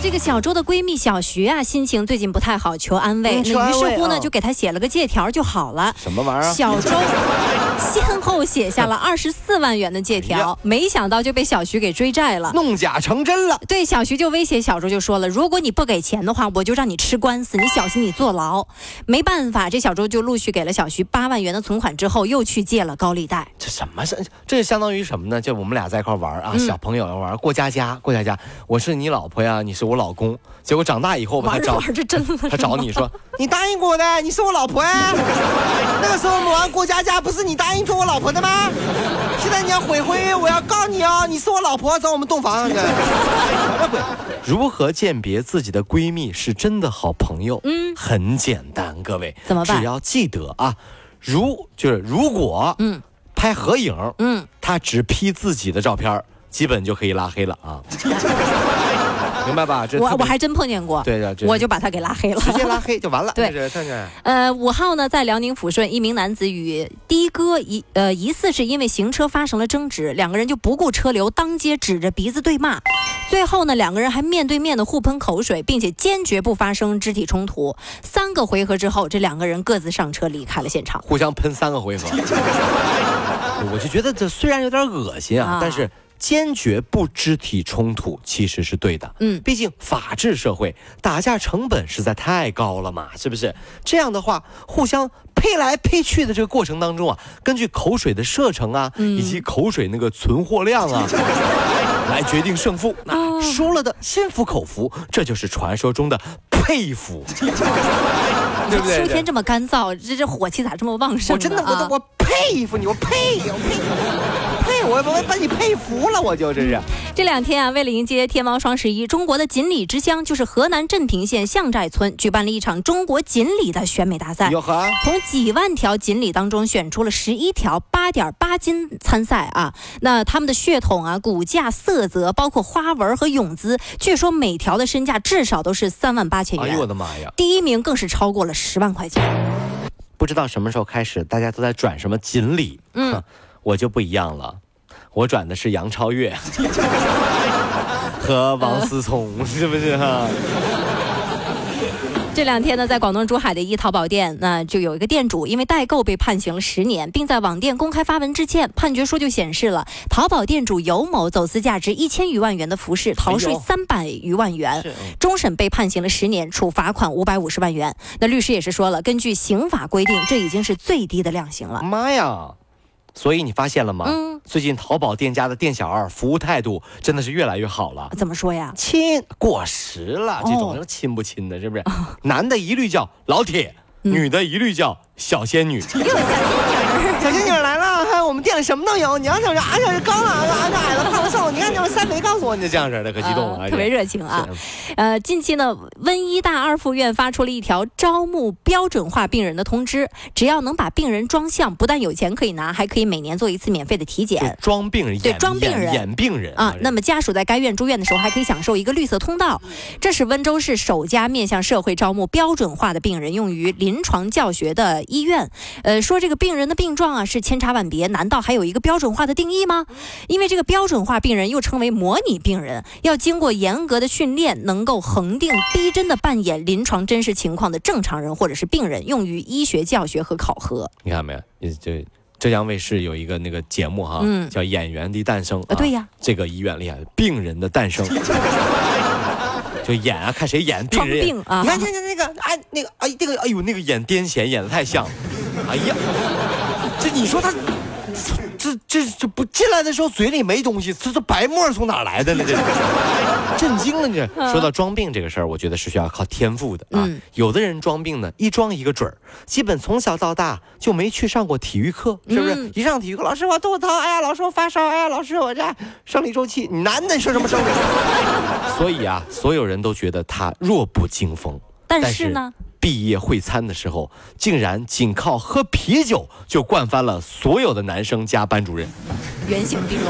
这个小周的闺蜜小徐啊，心情最近不太好，求安慰。那于是乎呢，啊就给她写了个借条就好了。什么玩意儿？小周先后写下了 二十四万元的借哎条，没想到就被小徐给追债了。弄假成真了。对，小徐就威胁小周就说了，如果你不给钱的话，我就让你吃官司，你小心你坐牢。没办法，这小周就陆续给了小徐八万元的存款之后，又去借了高利贷。这什么是？这相当于什么呢？就我们俩在一块玩啊，嗯小朋友玩过家家，过家家。我是你老婆呀，你是我老公。结果长大以后吧，他找玩着真的，他找你说，你答应过我的，你是我老婆呀。那个时候我们玩过家家，不是你答应做我老婆的吗？现在你要悔婚约，我要告你哦！你是我老婆，找我们洞房。什么鬼？如何鉴别自己的闺蜜是真的好朋友？嗯很简单，各位，怎么办只要记得啊，如就是如果嗯拍合影，嗯，她只 P 自己的照片，基本就可以拉黑了啊。明白吧？这我我还真碰见过，对的，我就把他给拉黑了。直接拉黑就完了。对呃，五号呢，在辽宁抚顺，一名男子与的哥疑呃疑似是因为行车发生了争执，两个人就不顾车流，当街指着鼻子对骂。最后呢，两个人还面对面的互喷口水，并且坚决不发生肢体冲突。三个回合之后，这两个人各自上车离开了现场。互相喷三个回合。我就觉得这虽然有点恶心啊，啊但是坚决不肢体冲突其实是对的。嗯毕竟法治社会，打架成本实在太高了嘛，是不是？这样的话，互相配来配去的这个过程当中啊，根据口水的射程啊，嗯以及口水那个存货量啊。来决定胜负，那哦输了的心服口服，这就是传说中的佩服，对不对？秋天这么干燥，这这火气咋这么旺盛呢？我真的，我啊都我佩服你，我佩，我佩，佩，我我把你佩服了，我就这是。这两天啊，为了迎接天猫双十一，中国的锦鲤之乡就是河南镇平县象寨村举办了一场中国锦鲤的选美大赛。哟呵，从几万条锦鲤当中选出了十一条，八点八斤参赛啊。那他们的血统啊、骨架、色泽，包括花纹和泳姿，据说每条的身价至少都是三万八千元哎呦我。的妈呀！第一名更是超过了十万块钱。不知道什么时候开始，大家都在转什么锦鲤，嗯，我就不一样了，我转的是杨超越和王思聪，是不是哈？这两天呢，在广东珠海的一淘宝店，那就有一个店主因为代购被判刑了十年，并在网店公开发文致歉。判决书就显示了，淘宝店主尤某走私价值一千余万元的服饰，逃税三百余万元。终审被判刑了十年，处罚款五百五十万元。那律师也是说了，根据刑法规定，这已经是最低的量刑了。妈呀！所以你发现了吗？嗯最近淘宝店家的店小二服务态度真的是越来越好了。怎么说呀？亲过时了，这种亲不亲的，是不是？男的一律叫老铁，女的一律叫小仙女。又有小仙女们店里什么都有，你要想是啊，想是高了，啊，矮了，胖了，瘦了，你看这三没告诉我，你就这样式的，可激动了，呃特别热情啊！呃，近期呢，温医大二附院发出了一条招募标准化病人的通知，只要能把病人装像，不但有钱可以拿，还可以每年做一次免费的体检。装病人，对装病人演演病人啊，那么家属在该院住院的时候，还可以享受一个绿色通道。这是温州市首家面向社会招募标准化的病人用于临床教学的医院。呃，说这个病人的病状啊是千差万别，难道还有一个标准化的定义吗？因为这个标准化病人又称为模拟病人，要经过严格的训练，能够恒定逼真的扮演临床真实情况的正常人或者是病人，用于医学教学和考核。你看没有？你这浙江卫视有一个那个节目哈，嗯叫《演员的诞生》啊对呀这个医院厉害，病人的诞生。就演啊，看谁演病人病啊你看，你看那个，哎，那个，哎，这个，哎呦，那个演癫痫演的太像了。哎呀，这你说他，这这这不进来的时候嘴里没东西，这这白沫从哪来的呢？这是震惊了你。说到装病这个事儿，我觉得是需要靠天赋的啊。嗯有的人装病呢，一装一个准儿，基本从小到大就没去上过体育课，是不是？嗯一上体育课，老师我肚子疼，哎呀，老师我发烧，哎呀，老师我这生理周期，你男的说什么生理？所以啊，所有人都觉得他弱不禁风。但是呢，毕业会餐的时候，竟然仅靠喝啤酒就灌翻了所有的男生加班主任，原形毕露。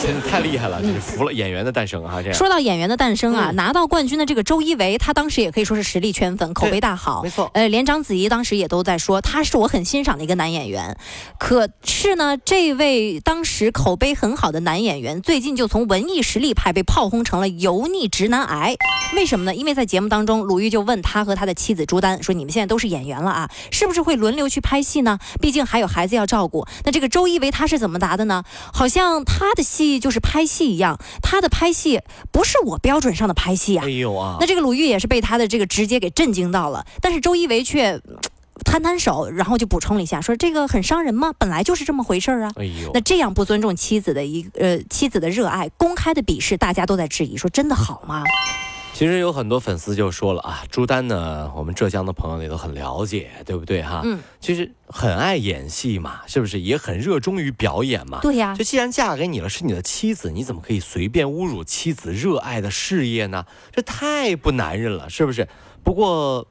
真的太厉害了，真是服了演员的诞生啊！这样说到演员的诞生啊，嗯拿到冠军的这个周一围，他当时也可以说是实力圈粉，口碑大好。没错呃，连章子怡当时也都在说，他是我很欣赏的一个男演员。可是呢，这位当时口碑很好的男演员，最近就从文艺实力派被炮轰成了油腻直男癌。为什么呢？因为在节目当中，鲁豫就问他和他的妻子朱丹说：“你们现在都是演员了啊，是不是会轮流去拍戏呢？毕竟还有孩子要照顾。”那这个周一围他是怎么答的呢？好像他的戏就是拍戏一样，他的拍戏不是我标准上的拍戏啊哎。呦啊那，这个鲁豫也是被他的这个直接给震惊到了，但是周一围却嗯 摊摊手，然后就补充了一下，说这个很伤人吗？本来就是这么回事儿啊。哎呦那，这样不尊重妻子的一呃妻子的热爱，公开的鄙视，大家都在质疑，说真的好吗？其实有很多粉丝就说了啊，朱丹呢，我们浙江的朋友也都很了解，对不对哈？嗯，其实很爱演戏嘛，是不是？也很热衷于表演嘛。对呀就既然嫁给你了，是你的妻子，你怎么可以随便侮辱妻子热爱的事业呢？这太不男人了，是不是？不过，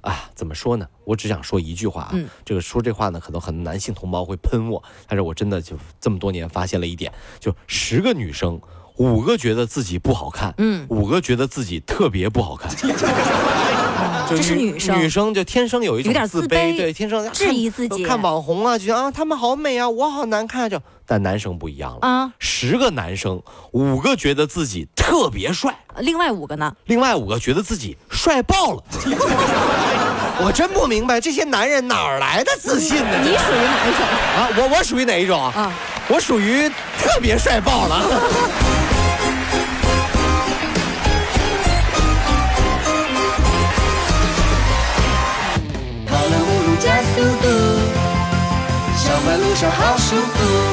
啊，怎么说呢？我只想说一句话啊，嗯这个说这话呢，可能很多男性同胞会喷我，但是我真的就这么多年发现了一点，就十个女生，五个觉得自己不好看，嗯，五个觉得自己特别不好看。就 这是女生女生就天生有一种自自卑对，天生质疑自己看网红啊，就觉得啊，他们好美啊，我好难看，就但男生不一样了，啊，十个男生，五个觉得自己特别帅，另外五个呢？另外五个觉得自己帅爆了。我真不明白这些男人哪儿来的自信呢？你属于哪一种啊，我我属于哪一种啊？啊？我属于特别帅爆了。好舒服。